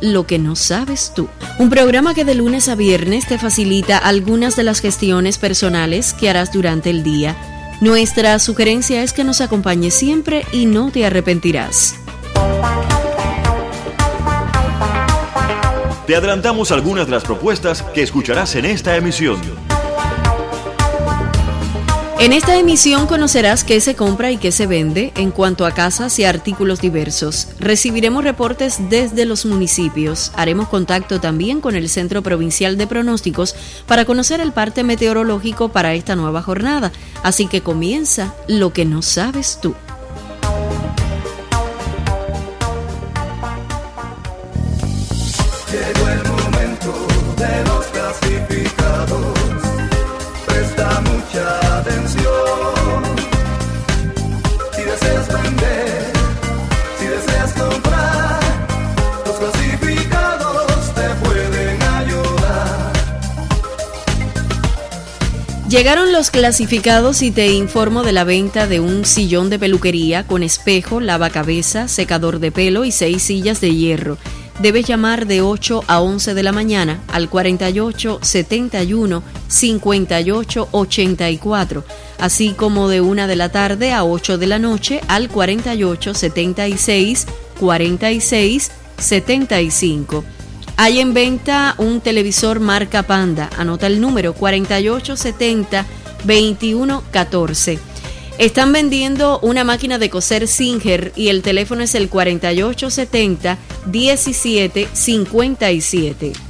Lo que no sabes tú. Un programa que de lunes a viernes te facilita algunas de las gestiones personales que harás durante el día. Nuestra sugerencia es que nos acompañes siempre y no te arrepentirás. Te adelantamos algunas de las propuestas que escucharás en esta emisión. En esta emisión conocerás qué se compra y qué se vende en cuanto a casas y artículos diversos. Recibiremos reportes desde los municipios. Haremos contacto también con el Centro Provincial de Pronósticos para conocer el parte meteorológico para esta nueva jornada. Así que comienza lo que no sabes tú. Llegaron los clasificados y te informo de la venta de un sillón de peluquería con espejo, lavacabeza, secador de pelo y seis sillas de hierro. Debes llamar de 8 a 11 de la mañana al 48 71 58 84, así como de 1 de la tarde a 8 de la noche al 48 76 46 75. Hay en venta un televisor marca Panda. Anota el número 4870-2114. Están vendiendo una máquina de coser Singer y el teléfono es el 4870-1757.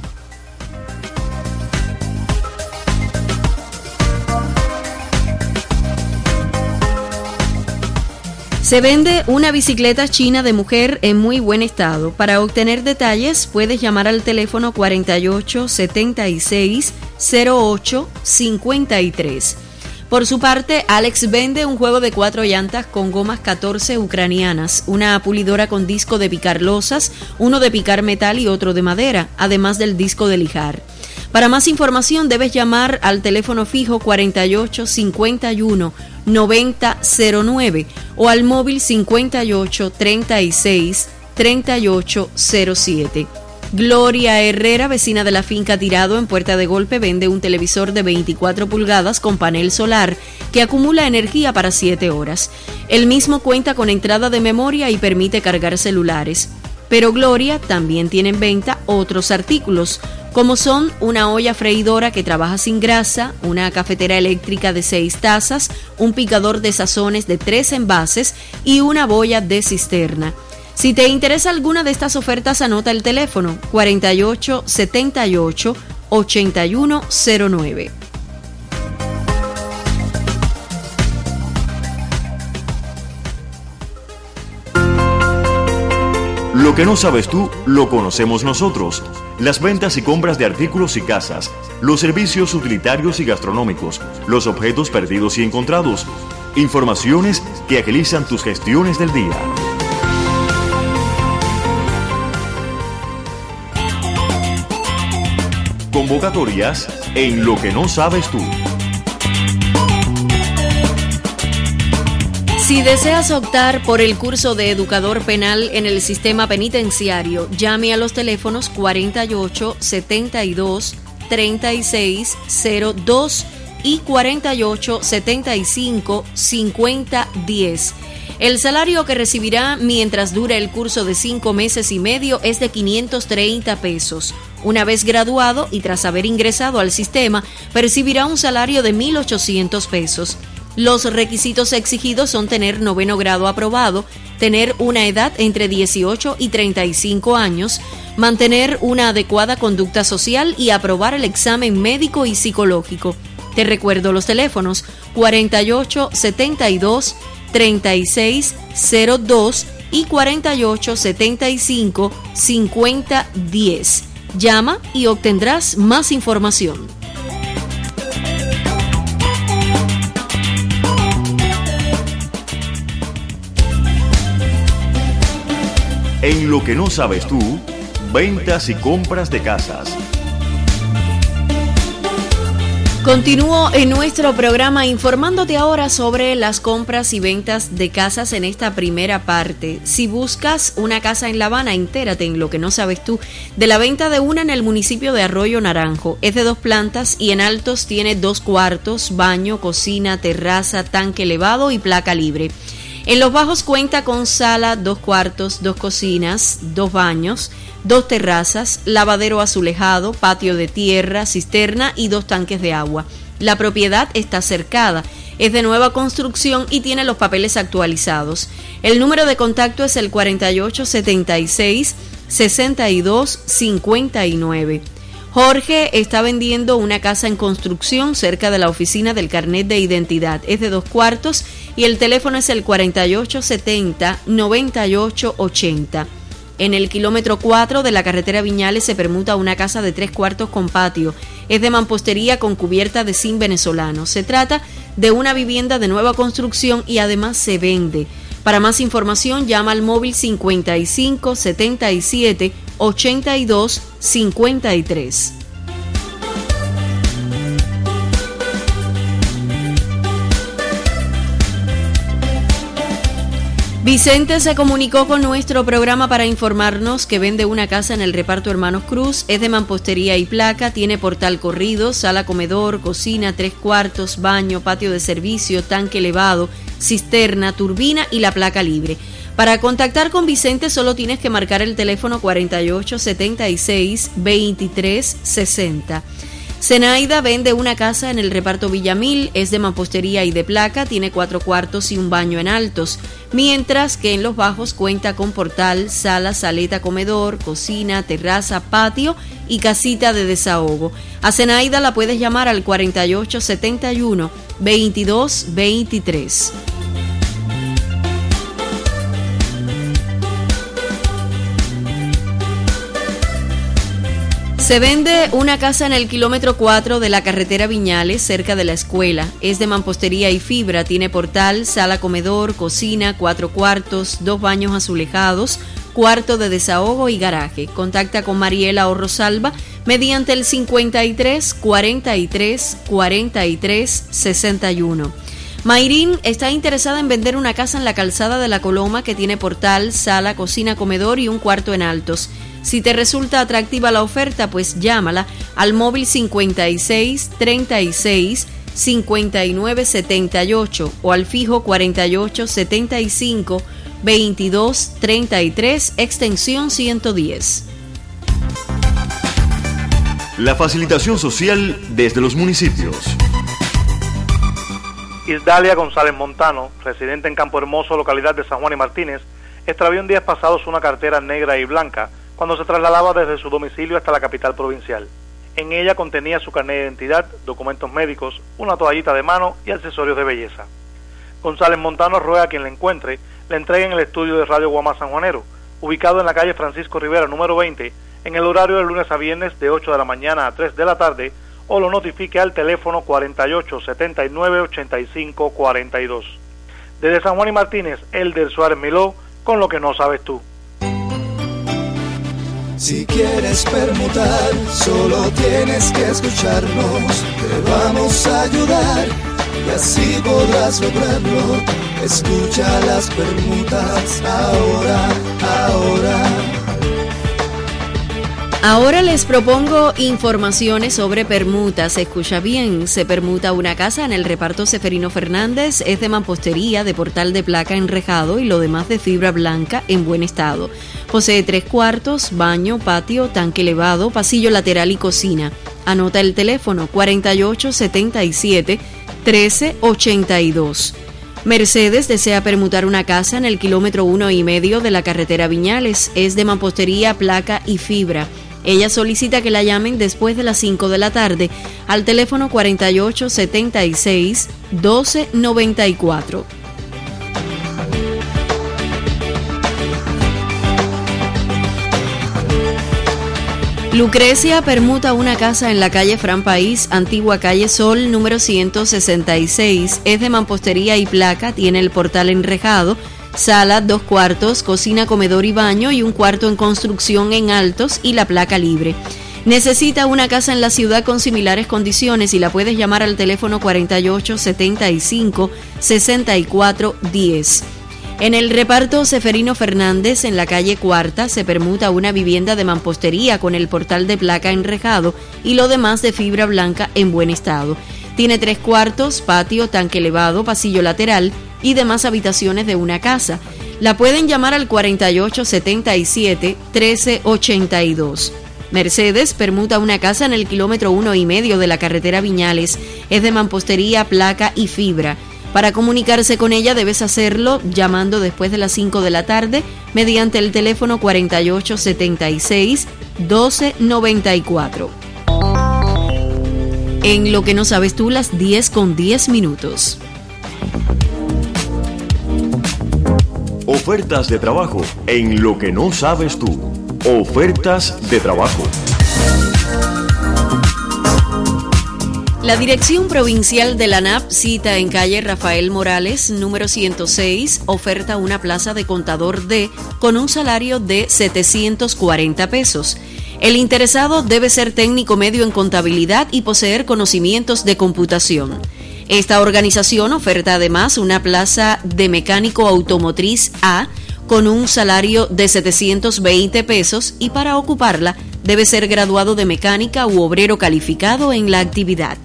Se vende una bicicleta china de mujer en muy buen estado. Para obtener detalles puedes llamar al teléfono 48 76 08 53. Por su parte, Alex vende un juego de cuatro llantas con gomas 14 ucranianas, una pulidora con disco de picar losas, uno de picar metal y otro de madera, además del disco de lijar. Para más información debes llamar al teléfono fijo 4851 9009 o al móvil 58 36 3807. Gloria Herrera, vecina de la finca Tirado en Puerta de Golpe, vende un televisor de 24 pulgadas con panel solar que acumula energía para 7 horas. El mismo cuenta con entrada de memoria y permite cargar celulares. Pero Gloria también tiene en venta otros artículos, como son una olla freidora que trabaja sin grasa, una cafetera eléctrica de 6 tazas, un picador de sazones de 3 envases y una boya de cisterna. Si te interesa alguna de estas ofertas, anota el teléfono 48 78 8109. Que no sabes tú, lo conocemos nosotros. Las ventas y compras de artículos y casas, los servicios utilitarios y gastronómicos, los objetos perdidos y encontrados, informaciones que agilizan tus gestiones del día. Convocatorias en Lo que no sabes tú. Si deseas optar por el curso de educador penal en el sistema penitenciario, llame a los teléfonos 48 72 36 02 y 48 75 50 10. El salario que recibirá mientras dura el curso de cinco meses y medio es de 530 pesos. Una vez graduado y tras haber ingresado al sistema, percibirá un salario de 1.800 pesos. Los requisitos exigidos son tener noveno grado aprobado, tener una edad entre 18 y 35 años, mantener una adecuada conducta social y aprobar el examen médico y psicológico. Te recuerdo los teléfonos 48 72 36 02 y 48 75 50 10. Llama y obtendrás más información. En lo que no sabes tú, ventas y compras de casas. Continúo en nuestro programa informándote ahora sobre las compras y ventas de casas en esta primera parte. Si buscas una casa en La Habana, entérate en lo que no sabes tú de la venta de una en el municipio de Arroyo Naranjo. Es de dos plantas y en altos tiene dos cuartos, baño, cocina, terraza, tanque elevado y placa libre. En los bajos cuenta con sala, dos cuartos, dos cocinas, dos baños, dos terrazas, lavadero azulejado, patio de tierra, cisterna y dos tanques de agua. La propiedad está cercada, es de nueva construcción y tiene los papeles actualizados. El número de contacto es el 4876 6259. Jorge está vendiendo una casa en construcción cerca de la oficina del carnet de identidad. Es de dos cuartos y el teléfono es el 4870-9880. En el kilómetro 4 de la carretera Viñales se permuta una casa de tres cuartos con patio. Es de mampostería con cubierta de zinc venezolano. Se trata de una vivienda de nueva construcción y además se vende. Para más información llama al móvil 55 77 82 53. Vicente se comunicó con nuestro programa para informarnos que vende una casa en el reparto Hermanos Cruz, es de mampostería y placa, tiene portal corrido, sala comedor, cocina, tres cuartos, baño, patio de servicio, tanque elevado, cisterna, turbina y la placa libre. Para contactar con Vicente solo tienes que marcar el teléfono 4876 2360. Zenaida vende una casa en el reparto Villamil, es de mampostería y de placa, tiene cuatro cuartos y un baño en altos, mientras que en los bajos cuenta con portal, sala, saleta, comedor, cocina, terraza, patio y casita de desahogo. A Zenaida la puedes llamar al 4871 2223. Se vende una casa en el kilómetro 4 de la carretera Viñales, cerca de la escuela. Es de mampostería y fibra, tiene portal, sala comedor, cocina, cuatro cuartos, dos baños azulejados, cuarto de desahogo y garaje. Contacta con Mariela o Rosalba mediante el 53 43 43 61. Mayrín está interesada en vender una casa en la calzada de la Coloma que tiene portal, sala, cocina, comedor y un cuarto en altos. Si te resulta atractiva la oferta, pues llámala al móvil 56 36 59 78 o al fijo 48 75 22 33 extensión 110. La facilitación social desde los municipios. Isdalia González Montano, residente en Campo Hermoso, localidad de San Juan y Martínez, extravió en días pasados una cartera negra y blanca cuando se trasladaba desde su domicilio hasta la capital provincial. En ella contenía su carnet de identidad, documentos médicos, una toallita de mano y accesorios de belleza. González Montano ruega a quien la encuentre le entregue en el estudio de Radio Guamá San Juanero, ubicado en la calle Francisco Rivera número 20, en el horario de lunes a viernes de 8 de la mañana a 3 de la tarde, o lo notifique al teléfono 48 79 85 42. Desde San Juan y Martínez, el del Suárez Miló, con lo que no sabes tú. Si quieres permutar, solo tienes que escucharnos. Te vamos a ayudar y así podrás lograrlo. Escucha las permutas ahora, ahora. Ahora les propongo informaciones sobre permutas. Escucha bien, se permuta una casa en el reparto Seferino Fernández, es de mampostería, de portal de placa enrejado y lo demás de fibra blanca en buen estado. Posee tres cuartos, baño, patio, tanque elevado, pasillo lateral y cocina. Anota el teléfono 4877 1382. Mercedes desea permutar una casa en el kilómetro uno y medio de la carretera Viñales. Es de mampostería, placa y fibra. Ella solicita que la llamen después de las 5 de la tarde al teléfono 4876 1294. Lucrecia permuta una casa en la calle Fran País, antigua calle Sol, número 166. Es de mampostería y placa, tiene el portal enrejado sala, dos cuartos, cocina, comedor y baño y un cuarto en construcción en altos y la placa libre. Necesita una casa en la ciudad con similares condiciones y la puedes llamar al teléfono 48 75 64 10. En el reparto Seferino Fernández, en la calle Cuarta, se permuta una vivienda de mampostería con el portal de placa enrejado y lo demás de fibra blanca en buen estado. Tiene tres cuartos, patio, tanque elevado, pasillo lateral y demás habitaciones de una casa. La pueden llamar al 4877-1382. Mercedes permuta una casa en el kilómetro uno y medio de la carretera Viñales. Es de mampostería, placa y fibra. Para comunicarse con ella debes hacerlo llamando después de las 5 de la tarde mediante el teléfono 4876 1294. En lo que no sabes tú, las 10 con 10 minutos. Ofertas de trabajo en lo que no sabes tú. Ofertas de trabajo. La Dirección Provincial de la NAP cita en calle Rafael Morales, número 106, oferta una plaza de contador D con un salario de 740 pesos. El interesado debe ser técnico medio en contabilidad y poseer conocimientos de computación. Esta organización oferta además una plaza de mecánico automotriz A con un salario de 720 pesos y para ocuparla debe ser graduado de mecánica u obrero calificado en la actividad.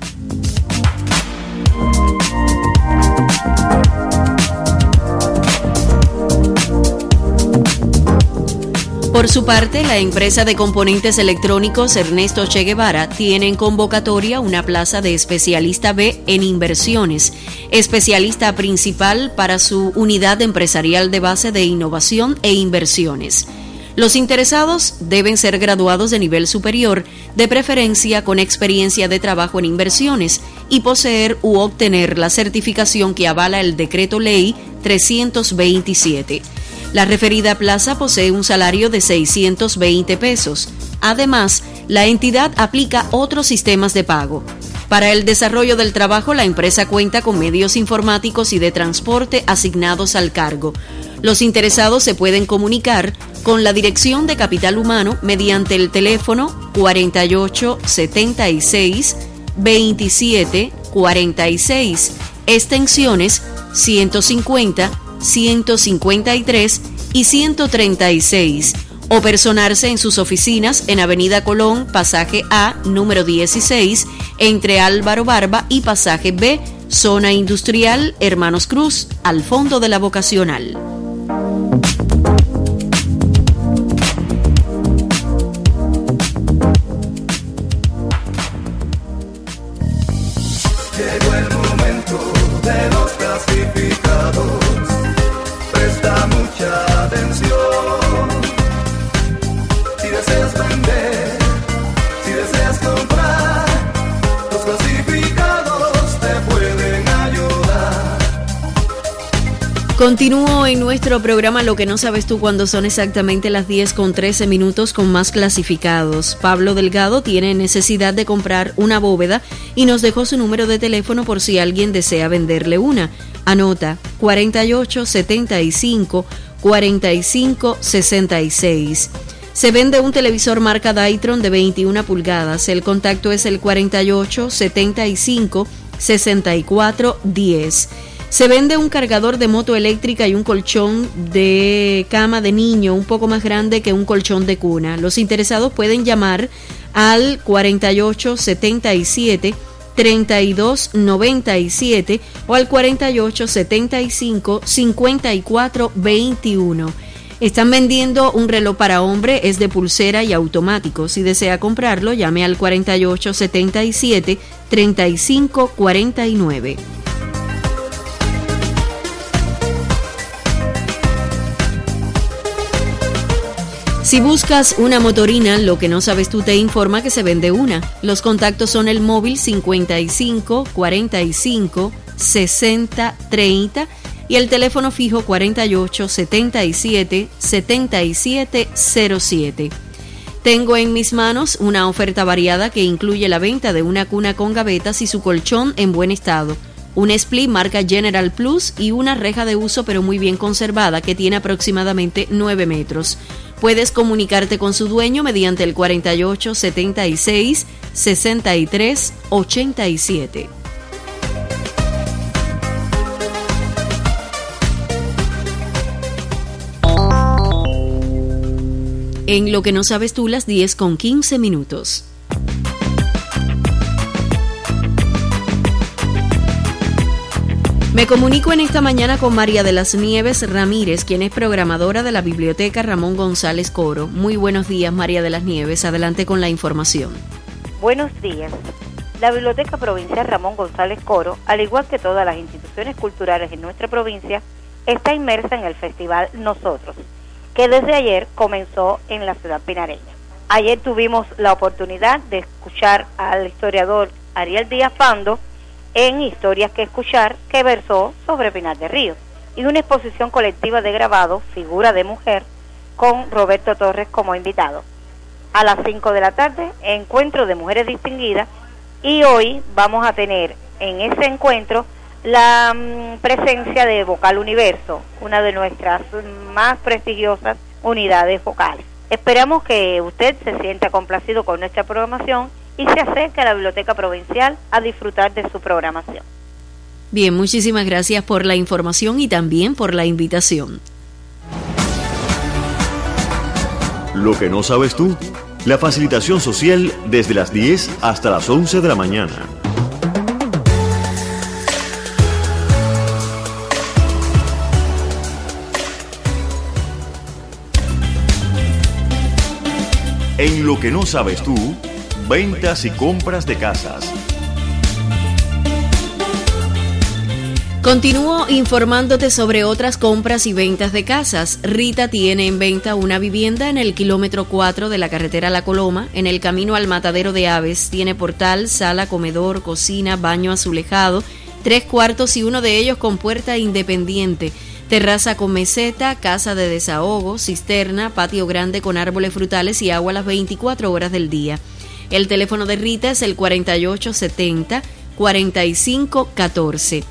Por su parte, la empresa de componentes electrónicos Ernesto Che Guevara tiene en convocatoria una plaza de especialista B en inversiones, especialista principal para su unidad empresarial de base de innovación e inversiones. Los interesados deben ser graduados de nivel superior, de preferencia con experiencia de trabajo en inversiones, y poseer u obtener la certificación que avala el decreto ley 327. La referida plaza posee un salario de 620 pesos. Además, la entidad aplica otros sistemas de pago. Para el desarrollo del trabajo, la empresa cuenta con medios informáticos y de transporte asignados al cargo. Los interesados se pueden comunicar con la Dirección de Capital Humano mediante el teléfono 4876 2746, extensiones 150 153 y 136 o personarse en sus oficinas en Avenida Colón, pasaje A, número 16, entre Álvaro Barba y pasaje B, zona industrial Hermanos Cruz, al fondo de la vocacional. Continúo en nuestro programa Lo que no sabes tú cuando son exactamente las 10 con 13 minutos con más clasificados. Pablo Delgado tiene necesidad de comprar una bóveda y nos dejó su número de teléfono por si alguien desea venderle una. Anota 4875 4566. Se vende un televisor marca Dytron de 21 pulgadas. El contacto es el 48 75 64 10. Se vende un cargador de moto eléctrica y un colchón de cama de niño un poco más grande que un colchón de cuna. Los interesados pueden llamar al 4877 3297 o al 4875 5421. Están vendiendo un reloj para hombre, es de pulsera y automático. Si desea comprarlo, llame al 4877 3549. Si buscas una motorina, lo que no sabes tú te informa que se vende una. Los contactos son el móvil 55 45 60 30 y el teléfono fijo 48 77 77 07. Tengo en mis manos una oferta variada que incluye la venta de una cuna con gavetas y su colchón en buen estado, un split marca General Plus y una reja de uso pero muy bien conservada que tiene aproximadamente 9 metros. Puedes comunicarte con su dueño mediante el 48 76 63 87. En lo que no sabes tú, las 10 con 15 minutos. Me comunico en esta mañana con María de las Nieves Ramírez, quien es programadora de la Biblioteca Ramón González Coro. Muy buenos días, María de las Nieves. Adelante con la información. Buenos días. La Biblioteca Provincial Ramón González Coro, al igual que todas las instituciones culturales en nuestra provincia, está inmersa en el festival Nosotros, que desde ayer comenzó en la ciudad pinareña. Ayer tuvimos la oportunidad de escuchar al historiador Ariel Díaz Pando, en Historias que Escuchar, que versó sobre Pinar de Ríos, y una exposición colectiva de grabado, Figura de Mujer, con Roberto Torres como invitado. A las 5 de la tarde, encuentro de mujeres distinguidas, y hoy vamos a tener en ese encuentro la mm, presencia de Vocal Universo, una de nuestras más prestigiosas unidades vocales. Esperamos que usted se sienta complacido con nuestra programación y se acerque a la Biblioteca Provincial a disfrutar de su programación. Bien, muchísimas gracias por la información y también por la invitación. Lo que no sabes tú, la facilitación social desde las 10 hasta las 11 de la mañana. En lo que no sabes tú, ventas y compras de casas. Continúo informándote sobre otras compras y ventas de casas. Rita tiene en venta una vivienda en el kilómetro 4 de la carretera La Coloma, en el camino al matadero de aves. Tiene portal, sala, comedor, cocina, baño azulejado, tres cuartos y uno de ellos con puerta independiente. Terraza con meseta, casa de desahogo, cisterna, patio grande con árboles frutales y agua las 24 horas del día. El teléfono de Rita es el 4870-4514.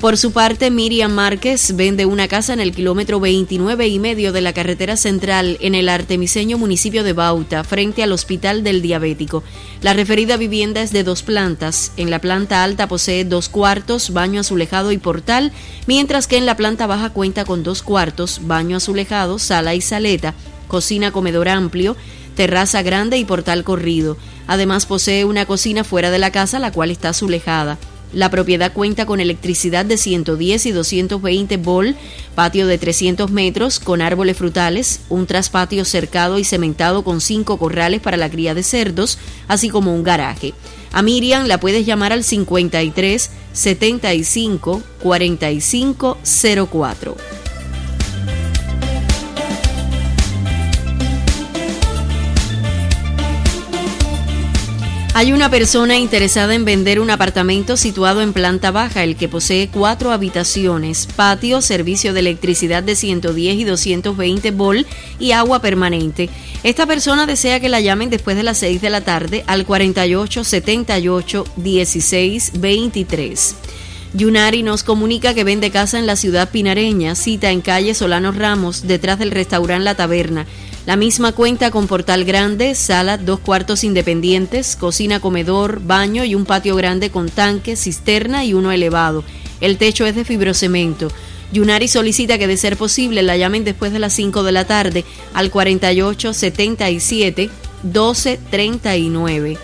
Por su parte, Miriam Márquez vende una casa en el kilómetro 29 y medio de la carretera central en el artemiseño municipio de Bauta, frente al Hospital del Diabético. La referida vivienda es de dos plantas. En la planta alta posee dos cuartos, baño azulejado y portal, mientras que en la planta baja cuenta con dos cuartos, baño azulejado, sala y saleta, cocina comedor amplio, terraza grande y portal corrido. Además posee una cocina fuera de la casa, la cual está azulejada. La propiedad cuenta con electricidad de 110 y 220 volt, patio de 300 metros con árboles frutales, un traspatio cercado y cementado con cinco corrales para la cría de cerdos, así como un garaje. A Miriam la puedes llamar al 53 75 45 04. Hay una persona interesada en vender un apartamento situado en planta baja, el que posee cuatro habitaciones, patio, servicio de electricidad de 110 y 220 volt y agua permanente. Esta persona desea que la llamen después de las 6 de la tarde al 48 78 16 23. Yunari nos comunica que vende casa en la ciudad pinareña, cita en calle Solano Ramos, detrás del restaurante La Taberna. La misma cuenta con portal grande, sala, dos cuartos independientes, cocina, comedor, baño y un patio grande con tanque, cisterna y uno elevado. El techo es de fibrocemento. Yunari solicita que de ser posible la llamen después de las 5 de la tarde al 48 77 12 39.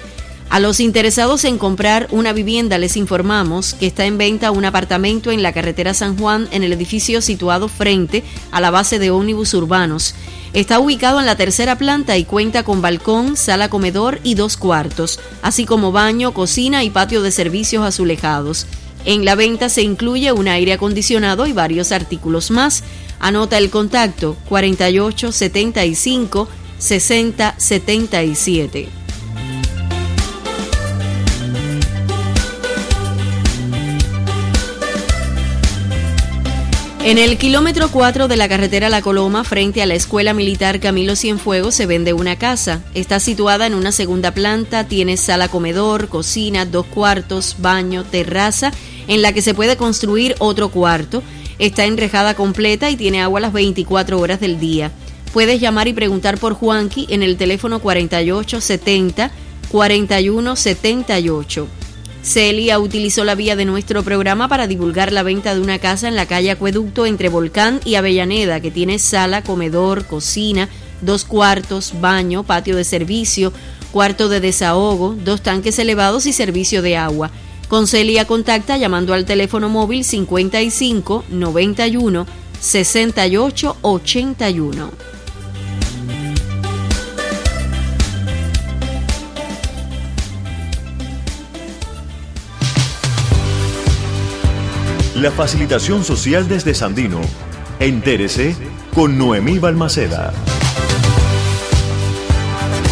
A los interesados en comprar una vivienda les informamos que está en venta un apartamento en la carretera San Juan en el edificio situado frente a la base de ómnibus urbanos. Está ubicado en la tercera planta y cuenta con balcón, sala comedor y dos cuartos, así como baño, cocina y patio de servicios azulejados. En la venta se incluye un aire acondicionado y varios artículos más. Anota el contacto 48 75 60 77. En el kilómetro 4 de la carretera La Coloma, frente a la Escuela Militar Camilo Cienfuegos, se vende una casa. Está situada en una segunda planta, tiene sala comedor, cocina, dos cuartos, baño, terraza, en la que se puede construir otro cuarto. Está enrejada completa y tiene agua las 24 horas del día. Puedes llamar y preguntar por Juanqui en el teléfono 4870 4178. Celia utilizó la vía de nuestro programa para divulgar la venta de una casa en la calle Acueducto entre Volcán y Avellaneda, que tiene sala, comedor, cocina, dos cuartos, baño, patio de servicio, cuarto de desahogo, dos tanques elevados y servicio de agua. Con Celia contacta llamando al teléfono móvil 55 91 68 81. La facilitación social desde Sandino. Entérese con Noemí Balmaceda.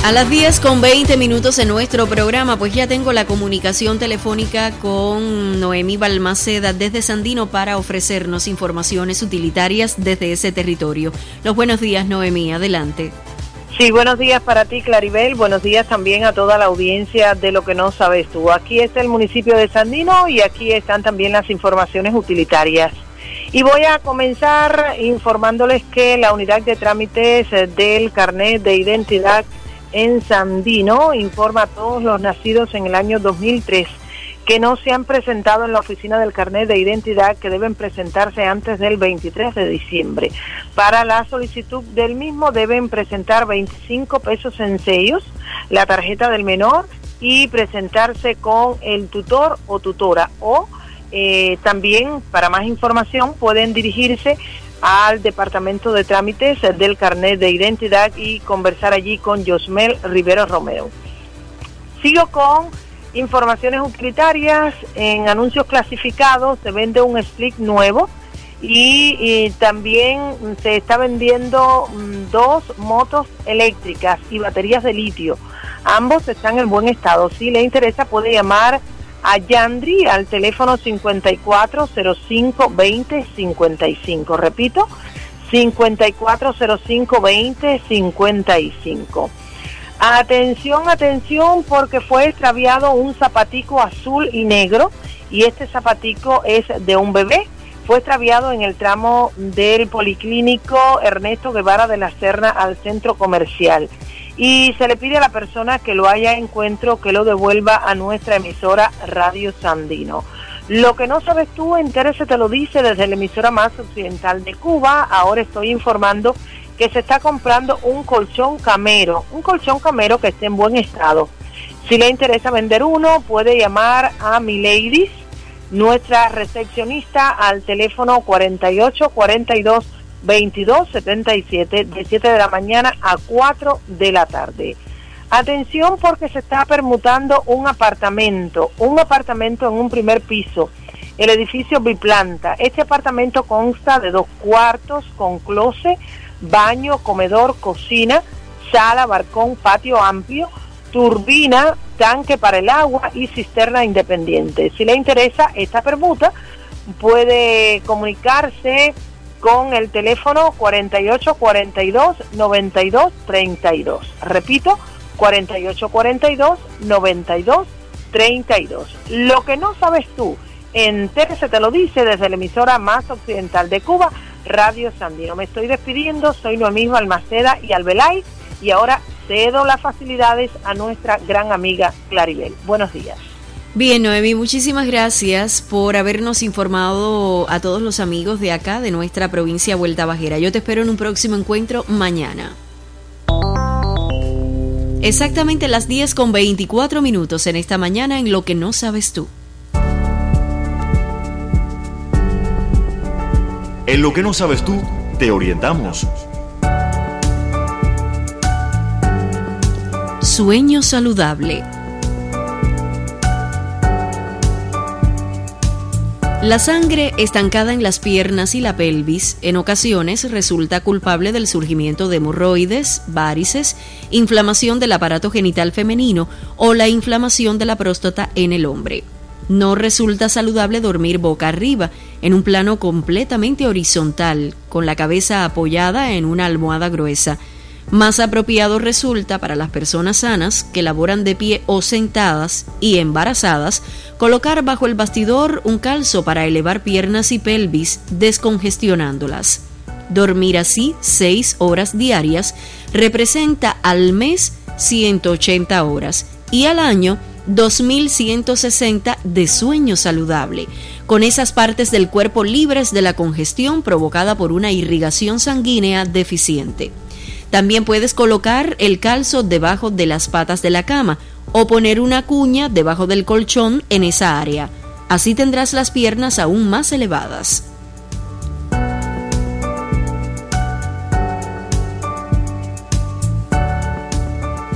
A las 10 con 20 minutos en nuestro programa, pues ya tengo la comunicación telefónica con Noemí Balmaceda desde Sandino para ofrecernos informaciones utilitarias desde ese territorio. Los buenos días, Noemí, adelante. Sí, buenos días para ti, Claribel. Buenos días también a toda la audiencia de lo que no sabes tú. Aquí está el municipio de Sandino y aquí están también las informaciones utilitarias. Y voy a comenzar informándoles que la unidad de trámites del carnet de identidad en Sandino informa a todos los nacidos en el año 2003 que no se han presentado en la oficina del carnet de identidad que deben presentarse antes del 23 de diciembre. Para la solicitud del mismo deben presentar 25 pesos en sellos, la tarjeta del menor y presentarse con el tutor o tutora o eh, también para más información pueden dirigirse al Departamento de Trámites del Carnet de Identidad y conversar allí con Josmel Rivero Romeo. Sigo con informaciones utilitarias, en anuncios clasificados se vende un split nuevo y, también se está vendiendo mm, dos motos eléctricas y baterías de litio. Ambos están en buen estado. Si le interesa puede llamar a Yandri al teléfono 54052055. Repito, 54052055. Atención, atención, porque fue extraviado un zapatico azul y negro y este zapatico es de un bebé. Fue extraviado en el tramo del Policlínico Ernesto Guevara de la Serna al centro comercial. Y se le pide a la persona que lo haya encuentro que lo devuelva a nuestra emisora Radio Sandino. Lo que no sabes tú, entérese te lo dice desde la emisora más occidental de Cuba. Ahora estoy informando que se está comprando un colchón camero, un colchón camero que esté en buen estado. Si le interesa vender uno, puede llamar a mi ladies, nuestra recepcionista, al teléfono 48 42 22 77 de 7 de la mañana a 4 de la tarde. Atención porque se está permutando un apartamento, un apartamento en un primer piso, el edificio biplanta. Este apartamento consta de dos cuartos con closet, baño, comedor, cocina, sala, balcón, patio amplio, turbina, tanque para el agua y cisterna independiente. Si le interesa esta permuta, puede comunicarse con el teléfono 48 42 92 32. Repito, 48 42 92 32. Lo que no sabes tú, entérese te lo dice desde la emisora más occidental de Cuba, Radio Sandino. Me estoy despidiendo, soy Noemí Almaceda y Albelay y ahora cedo las facilidades a nuestra gran amiga Claribel. Buenos días. Bien, Noemí, muchísimas gracias por habernos informado a todos los amigos de acá, de nuestra provincia Vuelta Bajera. Yo te espero en un próximo encuentro mañana. Exactamente las 10 con 24 minutos en esta mañana en Lo que no sabes tú. En lo que no sabes tú, te orientamos. Sueño saludable. La sangre estancada en las piernas y la pelvis en ocasiones resulta culpable del surgimiento de hemorroides, varices, inflamación del aparato genital femenino o la inflamación de la próstata en el hombre. No resulta saludable dormir boca arriba, en un plano completamente horizontal, con la cabeza apoyada en una almohada gruesa. Más apropiado resulta para las personas sanas que laboran de pie o sentadas y embarazadas colocar bajo el bastidor un calzo para elevar piernas y pelvis descongestionándolas. Dormir así 6 horas diarias representa al mes 180 horas y al año 2160 de sueño saludable, con esas partes del cuerpo libres de la congestión provocada por una irrigación sanguínea deficiente. También puedes colocar el calzo debajo de las patas de la cama o poner una cuña debajo del colchón en esa área. Así tendrás las piernas aún más elevadas.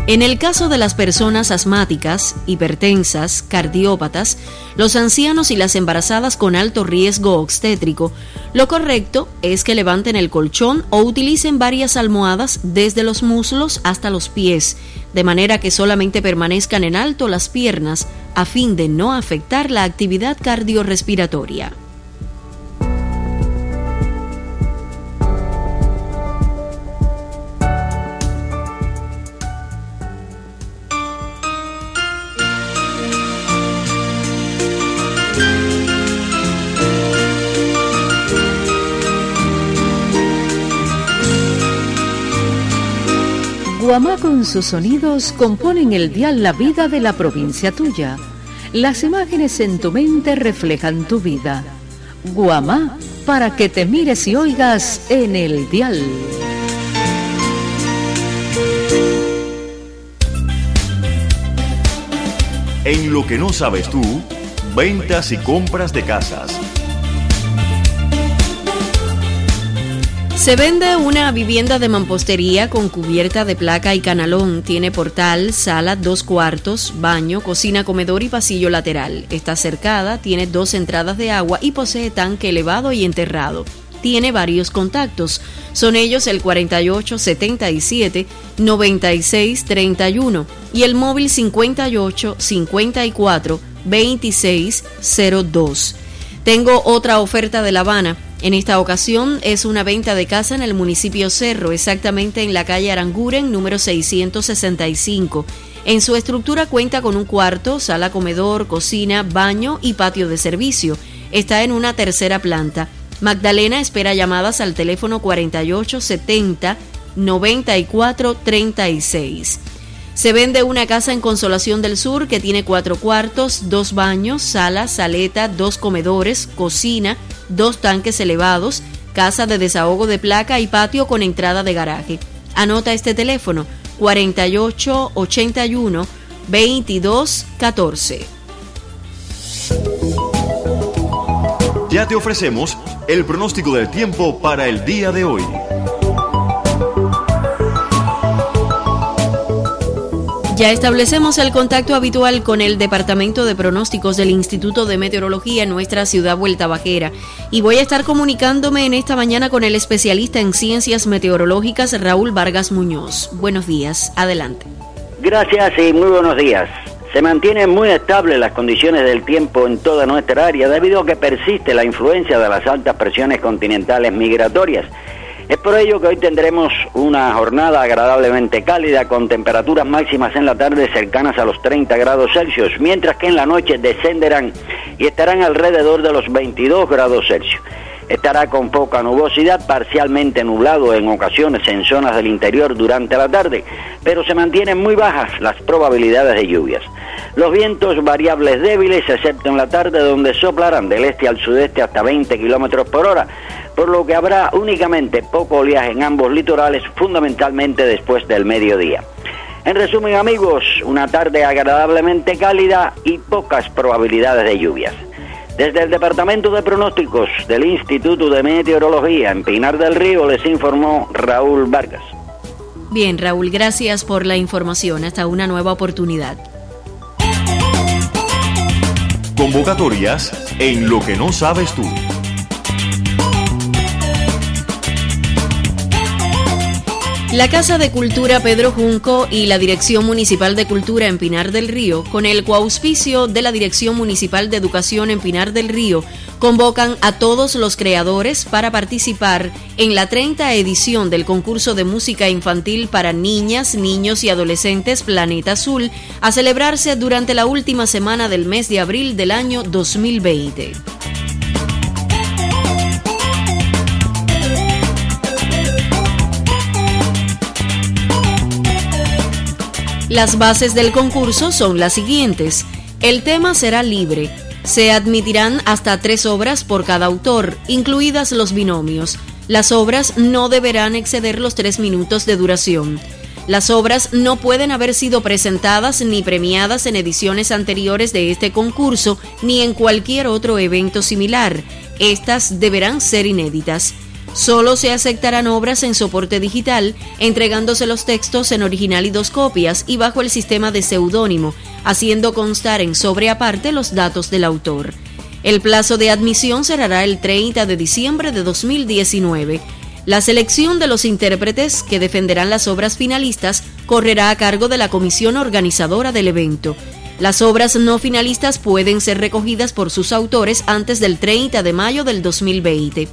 En el caso de las personas asmáticas, hipertensas, cardiópatas, los ancianos y las embarazadas con alto riesgo obstétrico, lo correcto es que levanten el colchón o utilicen varias almohadas desde los muslos hasta los pies, de manera que solamente permanezcan en alto las piernas a fin de no afectar la actividad cardiorrespiratoria. Guamá con sus sonidos componen el dial La Vida de la provincia tuya. Las imágenes en tu mente reflejan tu vida. Guamá, para que te mires y oigas en el dial. En lo que no sabes tú, ventas y compras de casas. Se vende una vivienda de mampostería con cubierta de placa y canalón. Tiene portal, sala, dos cuartos, baño, cocina, comedor y pasillo lateral. Está cercada, tiene dos entradas de agua y posee tanque elevado y enterrado. Tiene varios contactos. Son ellos el 4877 9631 y el móvil 58 54 2602. Tengo otra oferta de La Habana en esta ocasión es una venta de casa en el municipio Cerro, exactamente en la calle Aranguren, número 665. En su estructura cuenta con un cuarto, sala comedor, cocina, baño y patio de servicio. Está en una tercera planta. Magdalena espera llamadas al teléfono 4870 9436. Se vende una casa en Consolación del Sur que tiene cuatro cuartos, dos baños, sala, saleta, dos comedores, cocina, dos tanques elevados, casa de desahogo de placa y patio con entrada de garaje. Anota este teléfono 4881 2214. Ya te ofrecemos el pronóstico del tiempo para el día de hoy. Ya establecemos el contacto habitual con el Departamento de Pronósticos del Instituto de Meteorología en nuestra ciudad Vuelta Bajera y voy a estar comunicándome en esta mañana con el especialista en ciencias meteorológicas Raúl Vargas Muñoz. Buenos días, adelante. Gracias y muy buenos días. Se mantienen muy estables las condiciones del tiempo en toda nuestra área debido a que persiste la influencia de las altas presiones continentales migratorias es por ello que hoy tendremos una jornada agradablemente cálida con temperaturas máximas en la tarde cercanas a los 30 grados Celsius, mientras que en la noche descenderán y estarán alrededor de los 22 grados Celsius. Estará con poca nubosidad, parcialmente nublado en ocasiones en zonas del interior durante la tarde, pero se mantienen muy bajas las probabilidades de lluvias. Los vientos variables débiles, excepto en la tarde, donde soplarán del este al sudeste hasta 20 kilómetros por hora, por lo que habrá únicamente poco oleaje en ambos litorales, fundamentalmente después del mediodía. En resumen amigos, una tarde agradablemente cálida y pocas probabilidades de lluvias. Desde el Departamento de Pronósticos del Instituto de Meteorología en Pinar del Río les informó Raúl Vargas. Bien, Raúl, gracias por la información. Hasta una nueva oportunidad. Convocatorias en lo que no sabes tú. La Casa de Cultura Pedro Junco y la Dirección Municipal de Cultura en Pinar del Río, con el coauspicio de la Dirección Municipal de Educación en Pinar del Río, convocan a todos los creadores para participar en la 30 edición del concurso de música infantil para niñas, niños y adolescentes Planeta Azul, a celebrarse durante la última semana del mes de abril del año 2020. Las bases del concurso son las siguientes. El tema será libre. Se admitirán hasta tres obras por cada autor, incluidas los binomios. Las obras no deberán exceder los tres minutos de duración. Las obras no pueden haber sido presentadas ni premiadas en ediciones anteriores de este concurso ni en cualquier otro evento similar. Estas deberán ser inéditas. Solo se aceptarán obras en soporte digital, entregándose los textos en original y dos copias y bajo el sistema de seudónimo, haciendo constar en sobre aparte los datos del autor. El plazo de admisión cerrará el 30 de diciembre de 2019. La selección de los intérpretes que defenderán las obras finalistas correrá a cargo de la comisión organizadora del evento. Las obras no finalistas pueden ser recogidas por sus autores antes del 30 de mayo del 2020.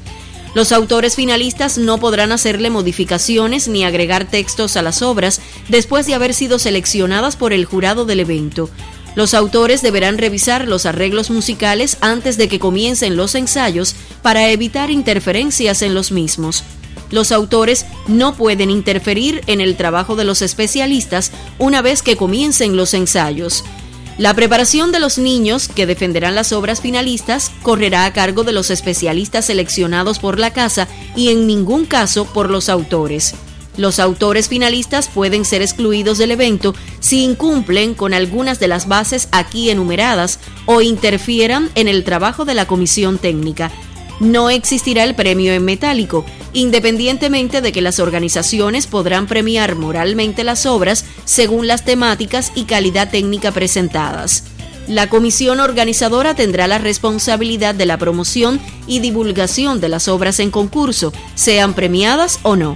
Los autores finalistas no podrán hacerle modificaciones ni agregar textos a las obras después de haber sido seleccionadas por el jurado del evento. Los autores deberán revisar los arreglos musicales antes de que comiencen los ensayos para evitar interferencias en los mismos los autores no pueden interferir en el trabajo de los especialistas una vez que comiencen los ensayos. La preparación de los niños que defenderán las obras finalistas correrá a cargo de los especialistas seleccionados por la casa y en ningún caso por los autores. Los autores finalistas pueden ser excluidos del evento si incumplen con algunas de las bases aquí enumeradas o interfieran en el trabajo de la comisión técnica. No existirá el premio en metálico, independientemente de que las organizaciones podrán premiar moralmente las obras según las temáticas y calidad técnica presentadas. La comisión organizadora tendrá la responsabilidad de la promoción y divulgación de las obras en concurso, sean premiadas o no.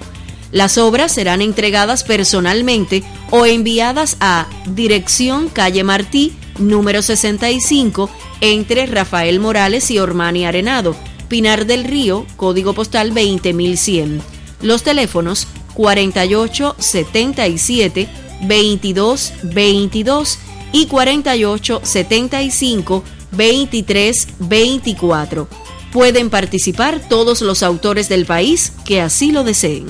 Las obras serán entregadas personalmente o enviadas a Dirección Calle Martí, número 65, entre Rafael Morales y Ormani Arenado, Pinar del Río, código postal 20100. Los teléfonos 48 77 22 22 y 48 75 23 24. Pueden participar todos los autores del país que así lo deseen.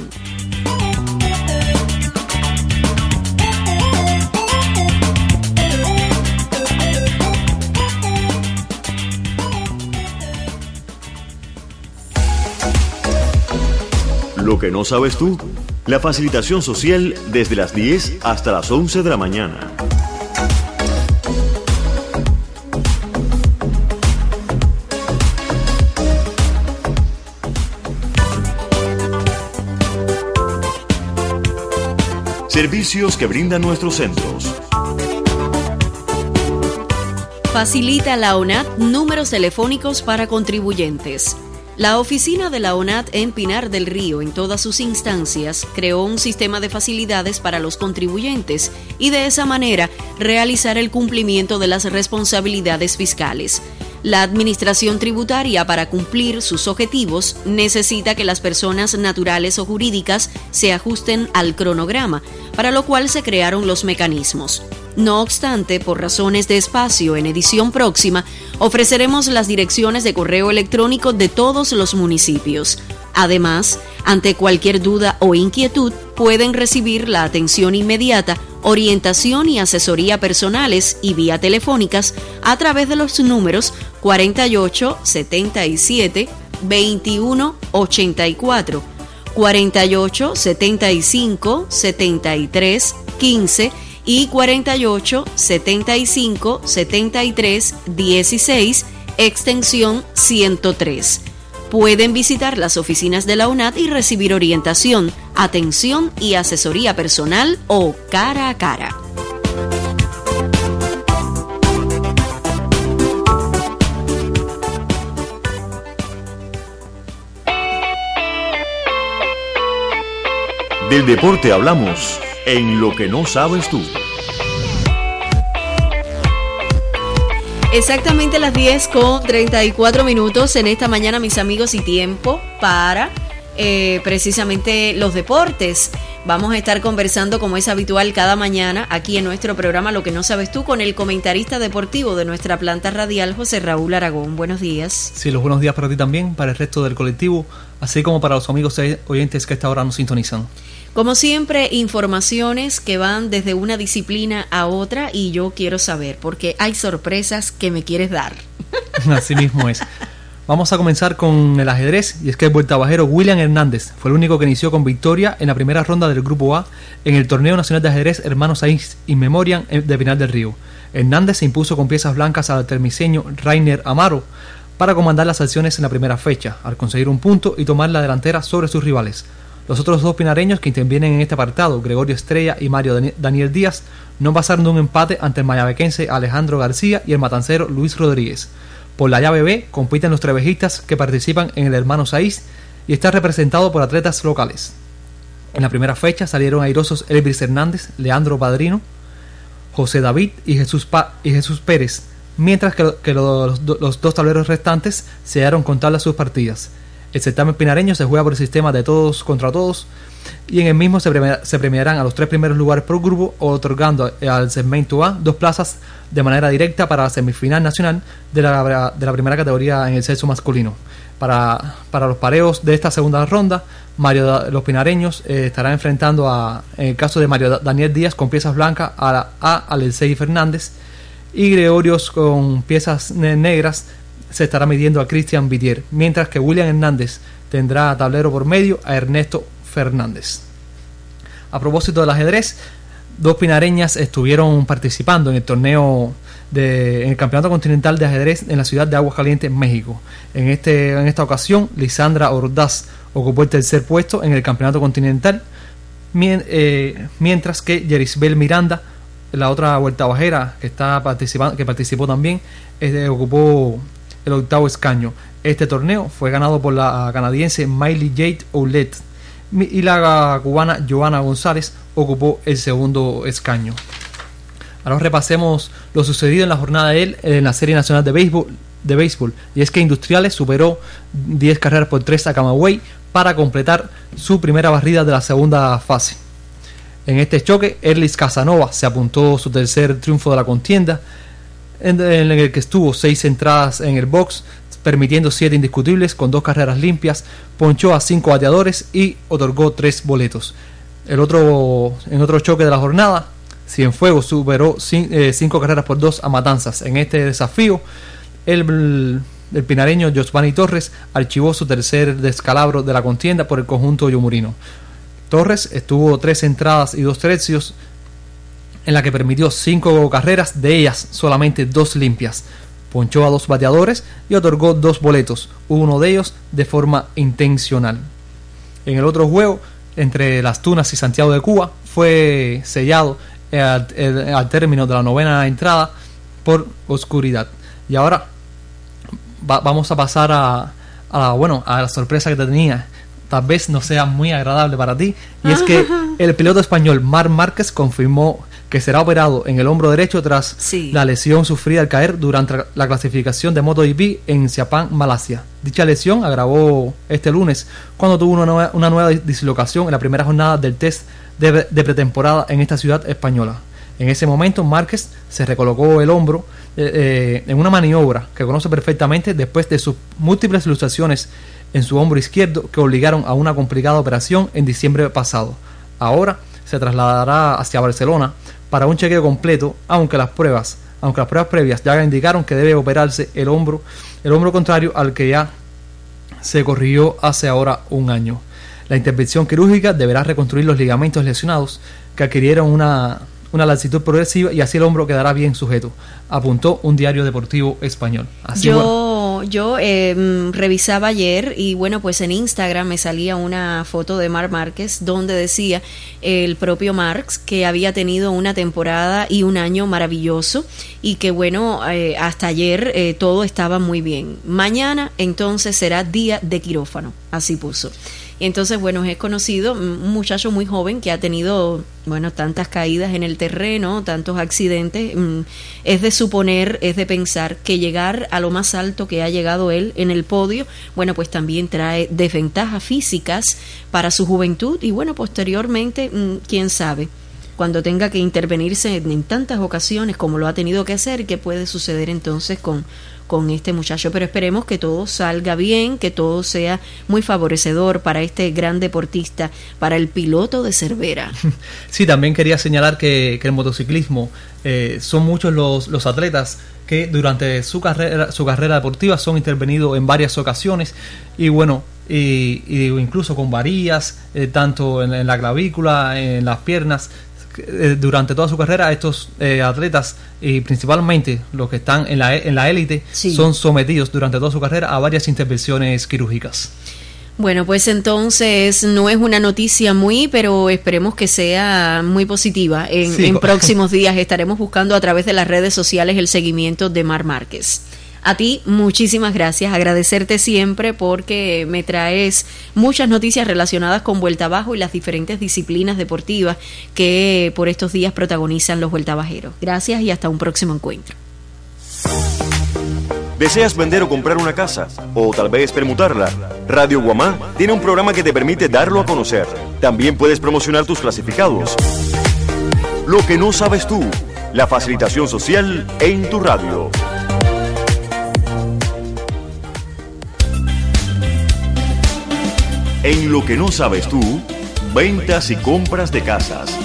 Lo que no sabes tú. La facilitación social desde las 10 hasta las 11 de la mañana. Servicios que brindan nuestros centros. Facilita la ONAT números telefónicos para contribuyentes la oficina de la ONAT en Pinar del Río, en todas sus instancias, creó un sistema de facilidades para los contribuyentes y de esa manera realizar el cumplimiento de las responsabilidades fiscales. La Administración Tributaria, para cumplir sus objetivos, necesita que las personas naturales o jurídicas se ajusten al cronograma, para lo cual se crearon los mecanismos. No obstante, por razones de espacio en edición próxima, ofreceremos las direcciones de correo electrónico de todos los municipios. Además, ante cualquier duda o inquietud, pueden recibir la atención inmediata, orientación y asesoría personales y vía telefónicas a través de los números 48 77 21 84, 48 75 73 15 y 48 75 73 16 extensión 103. Pueden visitar las oficinas de la UNAD y recibir orientación, atención y asesoría personal o cara a cara. Del deporte hablamos en lo que no sabes tú. Exactamente las 10 con 34 minutos en esta mañana, mis amigos, y tiempo para eh, precisamente los deportes. Vamos a estar conversando como es habitual cada mañana aquí en nuestro programa Lo que no sabes tú con el comentarista deportivo de nuestra planta radial José Raúl Aragón. Buenos días. Sí, los buenos días para ti también, para el resto del colectivo, así como para los amigos oyentes que a esta hora nos sintonizan. Como siempre, informaciones que van desde una disciplina a otra y yo quiero saber, porque hay sorpresas que me quieres dar. Así mismo es. Vamos a comenzar con el ajedrez y es que el vueltabajero William Hernández fue el único que inició con victoria en la primera ronda del Grupo A en el Torneo Nacional de Ajedrez Hermanos Saiz y Memoriam de Pinal del Río. Hernández se impuso con piezas blancas al termiseño Rainer Amaro para comandar las acciones en la primera fecha, al conseguir un punto y tomar la delantera sobre sus rivales. Los otros dos pinareños que intervienen en este apartado, Gregorio Estrella y Mario Daniel Díaz, no pasaron de un empate ante el mayabequense Alejandro García y el matancero Luis Rodríguez. Por la llave B compiten los trevejistas que participan en el Hermano Saiz y está representado por atletas locales. En la primera fecha salieron airosos Elvis Hernández, Leandro Padrino, José David y Jesús, Pérez, mientras que, los, dos tableros restantes se hallaron con tablas sus partidas. El certamen pinareño se juega por el sistema de todos contra todos y en el mismo se, premiarán a los tres primeros lugares por grupo, otorgando al segmento A dos plazas de manera directa para la semifinal nacional de la, de la primera categoría en el sexo masculino. Para, para, los pareos de esta segunda ronda, Mario los pinareños eh, estará enfrentando a, en el caso de Mario Daniel Díaz con piezas blancas a, a Alexei Fernández y Gregorios con piezas negras se estará midiendo a Cristian Vidier, mientras que William Hernández tendrá tablero por medio a Ernesto Fernández. A propósito del ajedrez, dos pinareñas estuvieron participando en el torneo de, en el Campeonato Continental de Ajedrez en la ciudad de Aguascalientes, México. En, este, en esta ocasión, Lisandra Ordaz ocupó el tercer puesto en el Campeonato Continental, eh, mientras que Yerisbel Miranda, la otra vuelta bajera que, está participando, que participó también, ocupó el octavo escaño. Este torneo fue ganado por la canadiense Miley Jade Oulet y la cubana Joana González ocupó el segundo escaño. Ahora repasemos lo sucedido en la jornada de él en la Serie Nacional de Béisbol, de béisbol. Y es que Industriales superó 10 carreras por 3 a Camagüey para completar su primera barrida de la segunda fase. En este choque, Erlis Casanova se apuntó su tercer triunfo de la contienda en, el que estuvo seis entradas en el box, permitiendo siete indiscutibles con dos carreras limpias, ponchó a cinco bateadores y otorgó tres boletos. El otro, en otro choque de la jornada, Cienfuegos superó eh, cinco carreras por dos a Matanzas. En este desafío, el, el pinareño Josvani Torres archivó su tercer descalabro de la contienda por el conjunto yomurino. Torres estuvo tres entradas y dos tercios en la que permitió cinco carreras, de ellas solamente dos limpias. Ponchó a dos bateadores y otorgó dos boletos, uno de ellos de forma intencional. En el otro juego, entre Las Tunas y Santiago de Cuba, fue sellado al, término de la novena entrada por oscuridad. Y ahora vamos a pasar a, bueno, a la sorpresa que te tenía tal vez no sea muy agradable para ti, y es que el piloto español Mar Márquez confirmó que será operado en el hombro derecho tras la lesión sufrida al caer durante la clasificación de MotoGP en Siapán, Malasia. Dicha lesión agravó este lunes cuando tuvo una nueva, una nueva dislocación en la primera jornada del test de, pretemporada en esta ciudad española. En ese momento Márquez se recolocó el hombro eh, eh, en una maniobra que conoce perfectamente después de sus múltiples ilustraciones en su hombro izquierdo que obligaron a una complicada operación en diciembre pasado. Ahora se trasladará hacia Barcelona para un chequeo completo, aunque las pruebas, aunque las pruebas previas ya indicaron que debe operarse el hombro, el hombro contrario al que ya se corrigió hace ahora un año. La intervención quirúrgica deberá reconstruir los ligamentos lesionados que adquirieron una, una laxitud progresiva y así el hombro quedará bien sujeto, apuntó un diario deportivo español. Así yo yo em, revisaba ayer y bueno, pues en Instagram me salía una foto de Mar Márquez donde decía el propio Marx que había tenido una temporada y un año maravilloso y que bueno, eh, hasta ayer eh, todo estaba muy bien. Mañana entonces será día de quirófano, así puso. Entonces, bueno, es conocido un muchacho muy joven que ha tenido, bueno, tantas caídas en el terreno, tantos accidentes. Mm, es de suponer, es de pensar que llegar a lo más alto que ha llegado él en el podio, bueno, pues también trae desventajas físicas para su juventud y bueno, posteriormente, mm, quién sabe. cuando tenga que intervenirse en, en tantas ocasiones como lo ha tenido que hacer, qué puede suceder entonces con, con este muchacho. Pero esperemos que todo salga bien, que todo sea muy favorecedor para este gran deportista, para el piloto de Cervera. Sí, también quería señalar que, que el motociclismo eh, son muchos los, los atletas que durante su carrera, su carrera deportiva son intervenidos en varias ocasiones y bueno, y, incluso con varillas, eh, tanto en la clavícula, en las piernas, eh, durante toda su carrera estos eh, atletas y principalmente los que están en la en la élite Sí. son sometidos durante toda su carrera a varias intervenciones quirúrgicas. Bueno, pues entonces no es una noticia muy, pero esperemos que sea muy positiva. En, Sí, en próximos días estaremos buscando a través de las redes sociales el seguimiento de Mar Márquez. A ti, muchísimas gracias. Agradecerte siempre porque me traes muchas noticias relacionadas con Vuelta Abajo y las diferentes disciplinas deportivas que por estos días protagonizan los vueltabajeros. Gracias y hasta un próximo encuentro. ¿Deseas vender o comprar una casa? ¿O tal vez permutarla? Radio Guamá tiene un programa que te permite darlo a conocer. También puedes promocionar tus clasificados. Lo que no sabes tú. La facilitación social en tu radio. En lo que no sabes tú, ventas y compras de casas.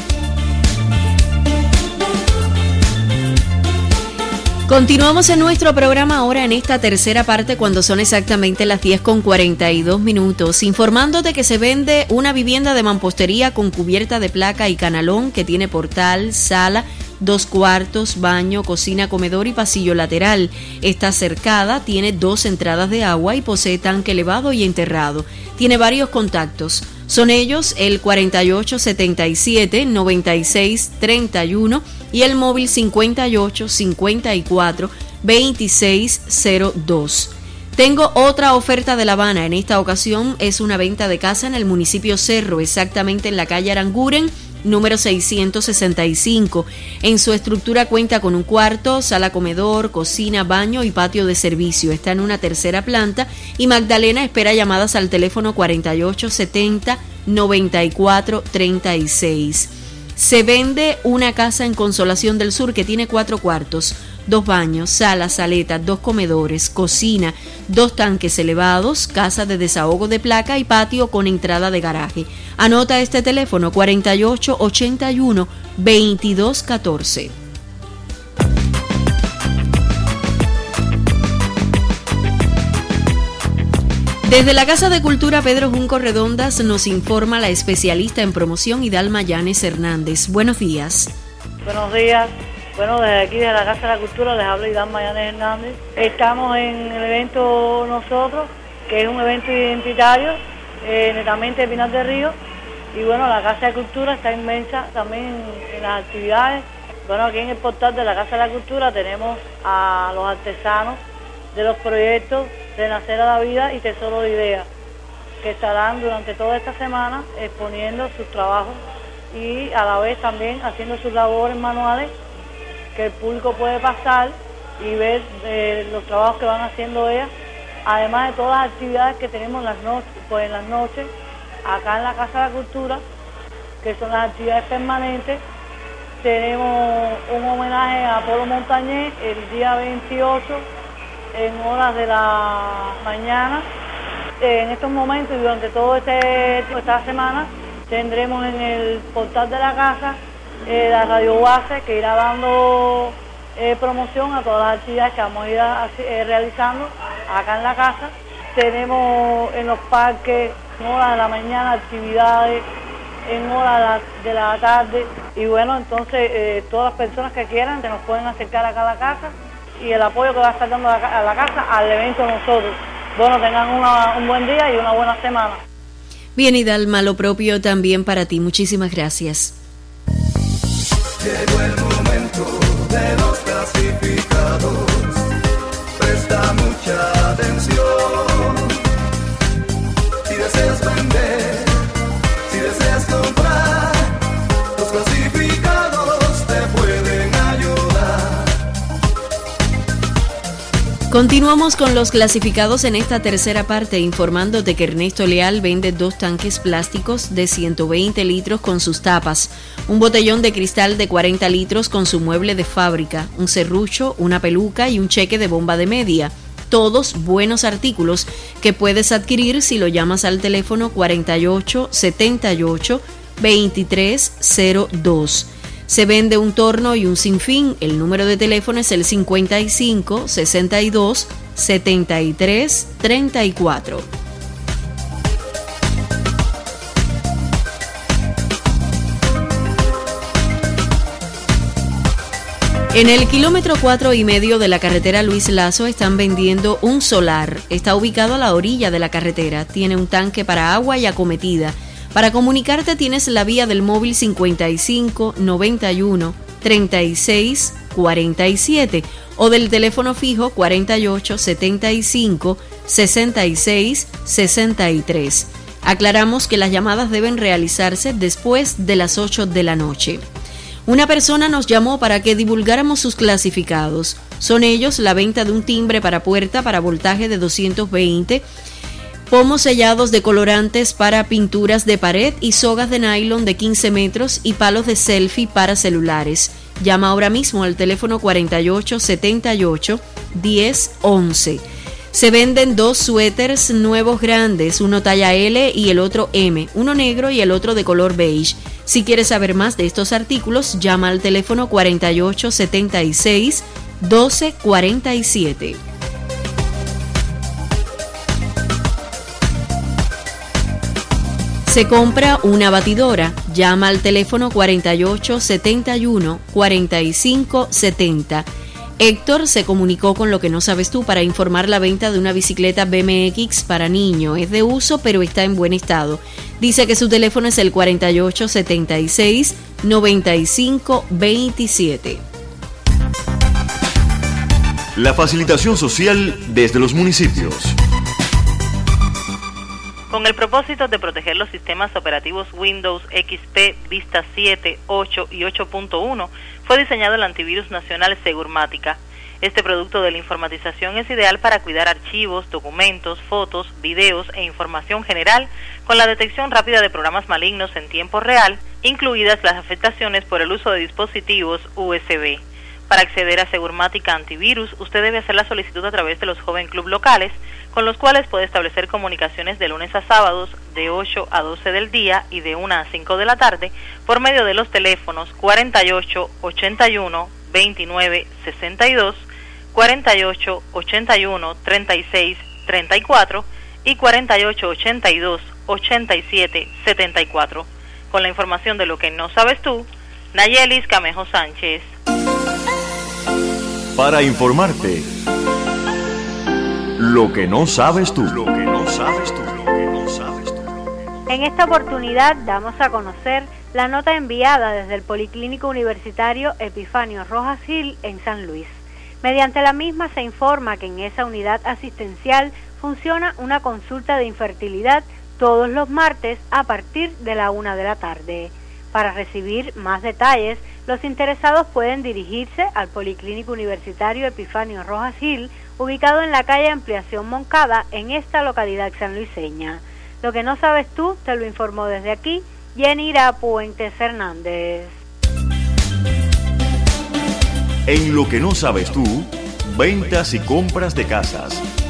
Continuamos en nuestro programa ahora en esta tercera parte cuando son exactamente las 10 con 42 minutos, informándote que se vende una vivienda de mampostería con cubierta de placa y canalón que tiene portal, sala, dos cuartos, baño, cocina, comedor y pasillo lateral. Está cercada, tiene dos entradas de agua y posee tanque elevado y enterrado. Tiene varios contactos. Son ellos el 4877 9631 y el móvil 58 54 2602. Tengo otra oferta de La Habana. En esta ocasión es una venta de casa en el municipio Cerro, exactamente en la calle Aranguren, número 665. En su estructura cuenta con un cuarto, sala comedor, cocina, baño y patio de servicio. Está en una tercera planta y Magdalena espera llamadas al teléfono 4870 9436. Se vende una casa en Consolación del Sur que tiene cuatro cuartos, dos baños, sala, saleta, dos comedores, cocina, dos tanques elevados, casa de desahogo de placa y patio con entrada de garaje. Anota este teléfono 4881 2214. Desde la Casa de Cultura Pedro Junco Redondas nos informa la especialista en promoción Hidalma Llanes Hernández. Buenos días. Buenos días. Bueno, desde aquí, de la Casa de la Cultura, les habla Iván Mayanes Hernández. Estamos en el evento Nosotros, que es un evento identitario, eh, netamente de Pinar del Río. Y bueno, la Casa de Cultura está inmensa también en, las actividades. Bueno, aquí en el portal de la Casa de la Cultura tenemos a los artesanos de los proyectos de Nacer a la Vida y Tesoro de Ideas, que estarán durante toda esta semana exponiendo sus trabajos y a la vez también haciendo sus labores manuales que el público puede pasar y ver eh, los trabajos que van haciendo ellas, además de todas las actividades que tenemos en las noches, pues en las noches acá en la Casa de la Cultura, que son las actividades permanentes. Tenemos un homenaje a Polo Montañés el día 28 en horas de la mañana. En estos momentos y durante toda este, esta semana tendremos en el portal de la casa eh, la radio base que irá dando eh, promoción a todas las actividades que vamos a ir eh, realizando acá en la casa. Tenemos en los parques en horas de la mañana actividades, en horas de la, de la tarde y bueno, entonces todas las personas que quieran se nos pueden acercar acá a la casa y el apoyo que va a estar dando a la, casa al evento nosotros. Bueno, tengan una- un buen día y una buena semana. Bien, Hidalma, lo propio también para ti. Muchísimas gracias. Llegó el momento de los clasificados. Presta mucha Continuamos con los clasificados en esta tercera parte, informándote que Ernesto Leal vende dos tanques plásticos de 120 litros con sus tapas, un botellón de cristal de 40 litros con su mueble de fábrica, un serrucho, una peluca y un cheque de bomba de media. Todos buenos artículos que puedes adquirir si lo llamas al teléfono 48 78 2302. Se vende un torno y un sinfín. El número de teléfono es el 55 62 73 34. En el kilómetro cuatro y medio de la carretera Luis Lazo están vendiendo un solar. Está ubicado a la orilla de la carretera. Tiene un tanque para agua y acometida para comunicarte tienes la vía del móvil 55 91 36 47 o del teléfono fijo 48 75 66 63. Aclaramos que las llamadas deben realizarse después de las 8 de la noche. Una persona nos llamó para que divulgáramos sus clasificados. Son ellos la venta de un timbre para puerta para voltaje de 220 pomos sellados de colorantes para pinturas de pared y sogas de nylon de 15 metros y palos de selfie para celulares. Llama ahora mismo al teléfono 4878 1011. Se venden dos suéteres nuevos grandes, uno talla L y el otro M, uno negro y el otro de color beige. Si quieres saber más de estos artículos, llama al teléfono 4876 1247. Se compra una batidora, llama al teléfono 4871 4570. Héctor se comunicó con lo que no sabes tú para informar la venta de una bicicleta BMX para niño. Es de uso pero está en buen estado. Dice que su teléfono es el 4876 9527. La facilitación social desde los municipios. Con el propósito de proteger los sistemas operativos Windows XP, Vista 7, 8 y 8.1, fue diseñado el antivirus nacional Segurmática. Este producto de la informatización es ideal para cuidar archivos, documentos, fotos, videos e información general con la detección rápida de programas malignos en tiempo real, incluidas las afectaciones por el uso de dispositivos USB. Para acceder a Segurmática Antivirus, usted debe hacer la solicitud a través de los Joven Club locales, con los cuales puede establecer comunicaciones de lunes a sábados de 8 a 12 del día y de 1 a 5 de la tarde por medio de los teléfonos 48 81 29 62, 48 81 36 34 y 48 82 87 74. Con la información de lo que no sabes tú, Nayelis Camejo Sánchez para informarte. Lo que no sabes tú. Lo que no sabes tú. Lo que no sabes tú. En esta oportunidad damos a conocer la nota enviada desde el Policlínico Universitario Epifanio Rojas Gil en San Luis. Mediante la misma se informa que en esa unidad asistencial funciona una consulta de infertilidad todos los martes a partir de la una de la tarde. Para recibir más detalles, los interesados pueden dirigirse al Policlínico Universitario Epifanio Rojas Gil, ubicado en la calle Ampliación Moncada, en esta localidad sanluiseña. Lo que no sabes tú, te lo informó desde aquí Jenny Puentes Hernández. En lo que no sabes tú, ventas y compras de casas.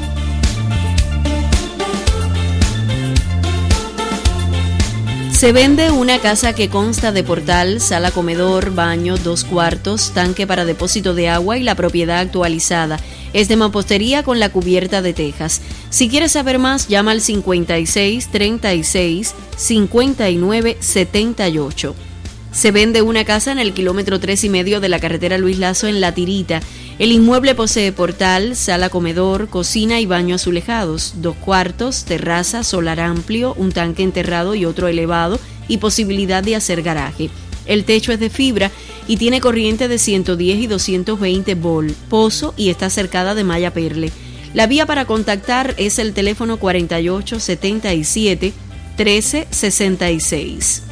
Se vende una casa que consta de portal, sala comedor, baño, dos cuartos, tanque para depósito de agua y la propiedad actualizada. Es de mampostería con la cubierta de tejas. Si quieres saber más, llama al 56 36 59 78. Se vende una casa en el kilómetro tres y medio de la carretera Luis Lazo en La Tirita el inmueble posee portal, sala comedor, cocina y baño azulejados, dos cuartos, terraza, solar amplio, un tanque enterrado y otro elevado y posibilidad de hacer garaje. El techo es de fibra y tiene corriente de 110 y 220 volt, pozo y está cercada de malla perle. La vía para contactar es el teléfono 4877 1366.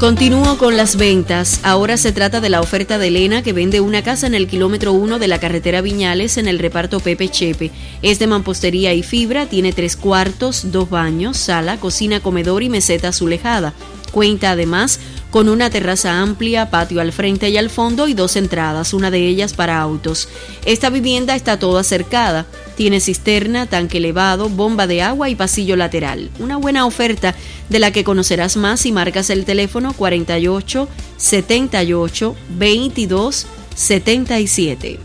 Continúo con las ventas. Ahora se trata de la oferta de Elena que vende una casa en el kilómetro 1 de la carretera Viñales en el reparto Pepe Chepe. Es de mampostería y fibra, tiene tres cuartos, dos baños, sala, cocina, comedor y meseta azulejada. Cuenta además con una terraza amplia, patio al frente y al fondo y dos entradas, una de ellas para autos. Esta vivienda está toda cercada, tiene cisterna, tanque elevado, bomba de agua y pasillo lateral. Una buena oferta de la que conocerás más si marcas el teléfono 48 78 22 77.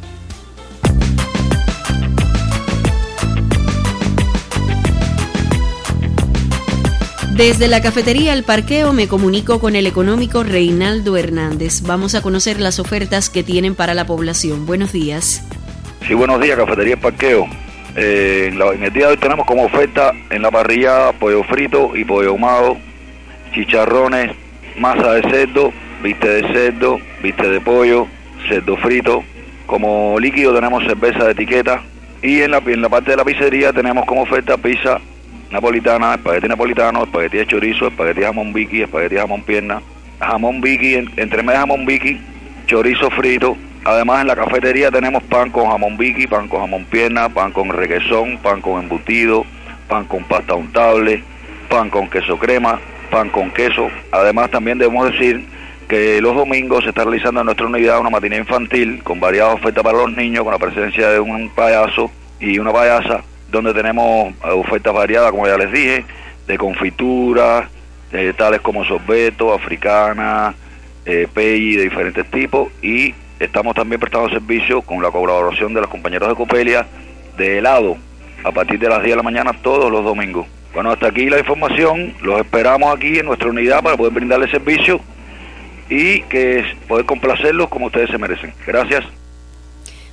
Desde la cafetería El Parqueo me comunico con el económico Reinaldo Hernández. Vamos a conocer las ofertas que tienen para la población. Buenos días. Sí, buenos días, cafetería El Parqueo. Eh, en, el día de hoy tenemos como oferta en la parrilla pollo frito y pollo ahumado, chicharrones, masa de cerdo, viste de cerdo, viste de pollo, cerdo frito. Como líquido tenemos cerveza de etiqueta y en la, en la parte de la pizzería tenemos como oferta pizza napolitana, espagueti napolitano, espagueti de chorizo, espagueti de jamón vicky, espagueti de jamón pierna, jamón vicky, entre medio jamón vicky, chorizo frito. Además en la cafetería tenemos pan con jamón vicky, pan con jamón pierna, pan con requesón, pan con embutido, pan con pasta untable, pan con queso crema, pan con queso. Además también debemos decir que los domingos se está realizando en nuestra unidad una matinée infantil con variadas ofertas para los niños, con la presencia de un payaso y una payasa donde tenemos ofertas variadas, como ya les dije, de confituras, tales como sorbeto, africana, eh, de diferentes tipos, y estamos también prestando servicio con la colaboración de los compañeros de Copelia de helado a partir de las 10 de la mañana todos los domingos. Bueno, hasta aquí la información, los esperamos aquí en nuestra unidad para poder brindarles servicio y que poder complacerlos como ustedes se merecen. Gracias.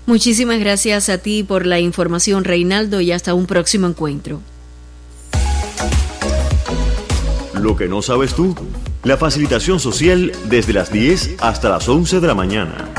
Muchísimas gracias a ti por la información, Reinaldo, y hasta un próximo encuentro. Lo que no sabes tú, la facilitación social desde las 10 hasta las 11 de la mañana.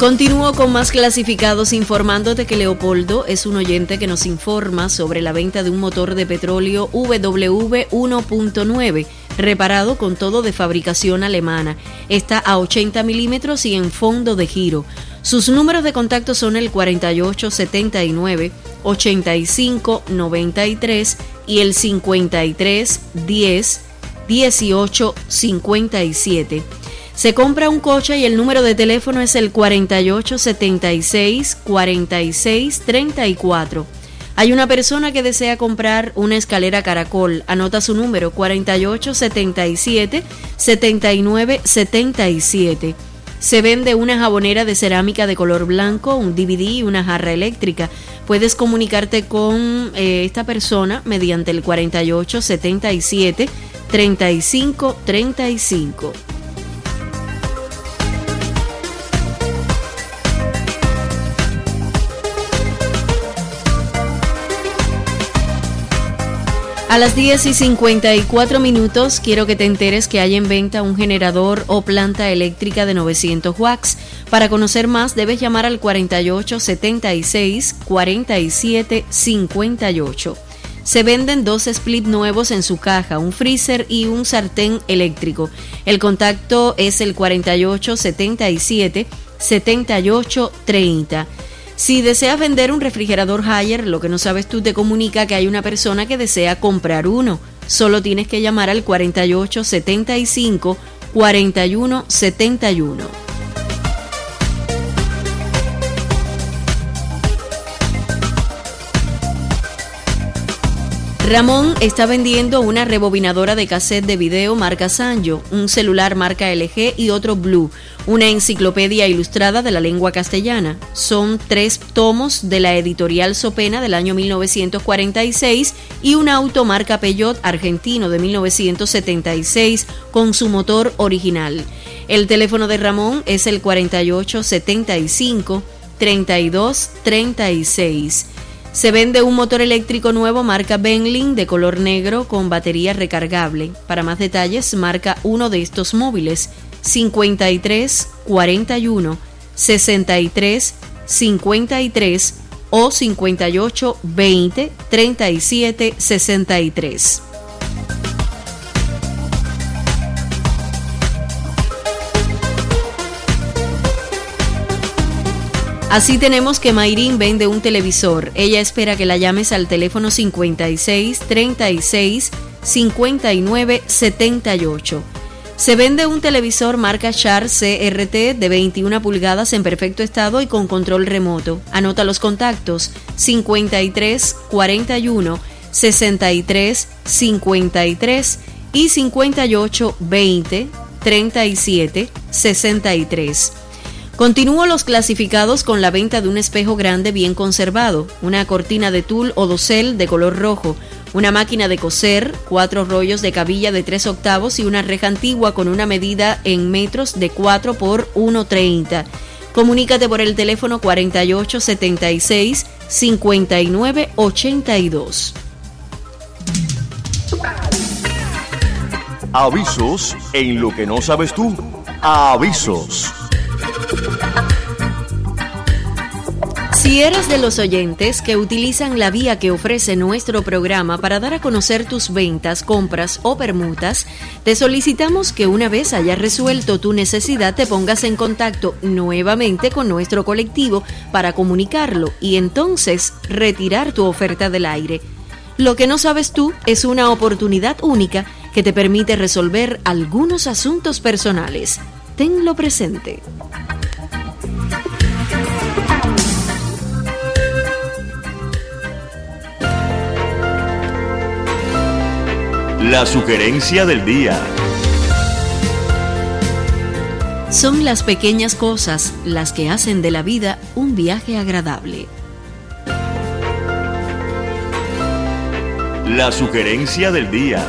Continúo con más clasificados informándote que Leopoldo es un oyente que nos informa sobre la venta de un motor de petróleo WW 1.9 reparado con todo de fabricación alemana. Está a 80 milímetros y en fondo de giro. Sus números de contacto son el 4879 8593 y el 5310 1857. Se compra un coche y el número de teléfono es el 4876 4634. Hay una persona que desea comprar una escalera caracol. Anota su número 4877 7977. Se vende una jabonera de cerámica de color blanco, un DVD y una jarra eléctrica. Puedes comunicarte con eh, esta persona mediante el 4877 3535. A las 10 y 54 minutos quiero que te enteres que hay en venta un generador o planta eléctrica de 900 watts. Para conocer más debes llamar al 48 76 47 58. Se venden dos split nuevos en su caja, un freezer y un sartén eléctrico. El contacto es el 48 77 78 30. Si deseas vender un refrigerador Haier, lo que no sabes tú te comunica que hay una persona que desea comprar uno. Solo tienes que llamar al 4875 4171. Ramón está vendiendo una rebobinadora de cassette de video marca Sanyo, un celular marca LG y otro Blue, una enciclopedia ilustrada de la lengua castellana. Son tres tomos de la editorial Sopena del año 1946 y un auto marca Peugeot argentino de 1976 con su motor original. El teléfono de Ramón es el 4875 3236. Se vende un motor eléctrico nuevo marca Benlin de color negro con batería recargable. Para más detalles, marca uno de estos móviles 53 41 63 53 o 58 20 37 63. Así tenemos que Mayrin vende un televisor. Ella espera que la llames al teléfono 56 36 59 78. Se vende un televisor marca Char CRT de 21 pulgadas en perfecto estado y con control remoto. Anota los contactos 53 41 63 53 y 58 20 37 63. Continúo los clasificados con la venta de un espejo grande bien conservado, una cortina de tul o dosel de color rojo, una máquina de coser, cuatro rollos de cabilla de 3 octavos y una reja antigua con una medida en metros de 4 por 1,30. Comunícate por el teléfono 4876 5982. Avisos en lo que no sabes tú. Avisos. Si eres de los oyentes que utilizan la vía que ofrece nuestro programa para dar a conocer tus ventas, compras o permutas, te solicitamos que una vez hayas resuelto tu necesidad te pongas en contacto nuevamente con nuestro colectivo para comunicarlo y entonces retirar tu oferta del aire. Lo que no sabes tú es una oportunidad única que te permite resolver algunos asuntos personales. Tenlo presente. La sugerencia del día. Son las pequeñas cosas las que hacen de la vida un viaje agradable. La sugerencia del día.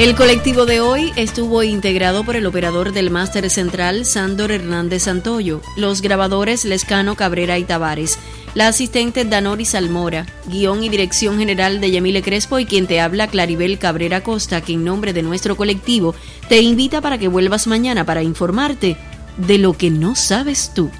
El colectivo de hoy estuvo integrado por el operador del máster central Sándor Hernández Santoyo, los grabadores Lescano Cabrera y Tavares, la asistente Danoris Almora, guion y dirección general de Yamile Crespo y quien te habla Claribel Cabrera Costa, que en nombre de nuestro colectivo te invita para que vuelvas mañana para informarte de lo que no sabes tú.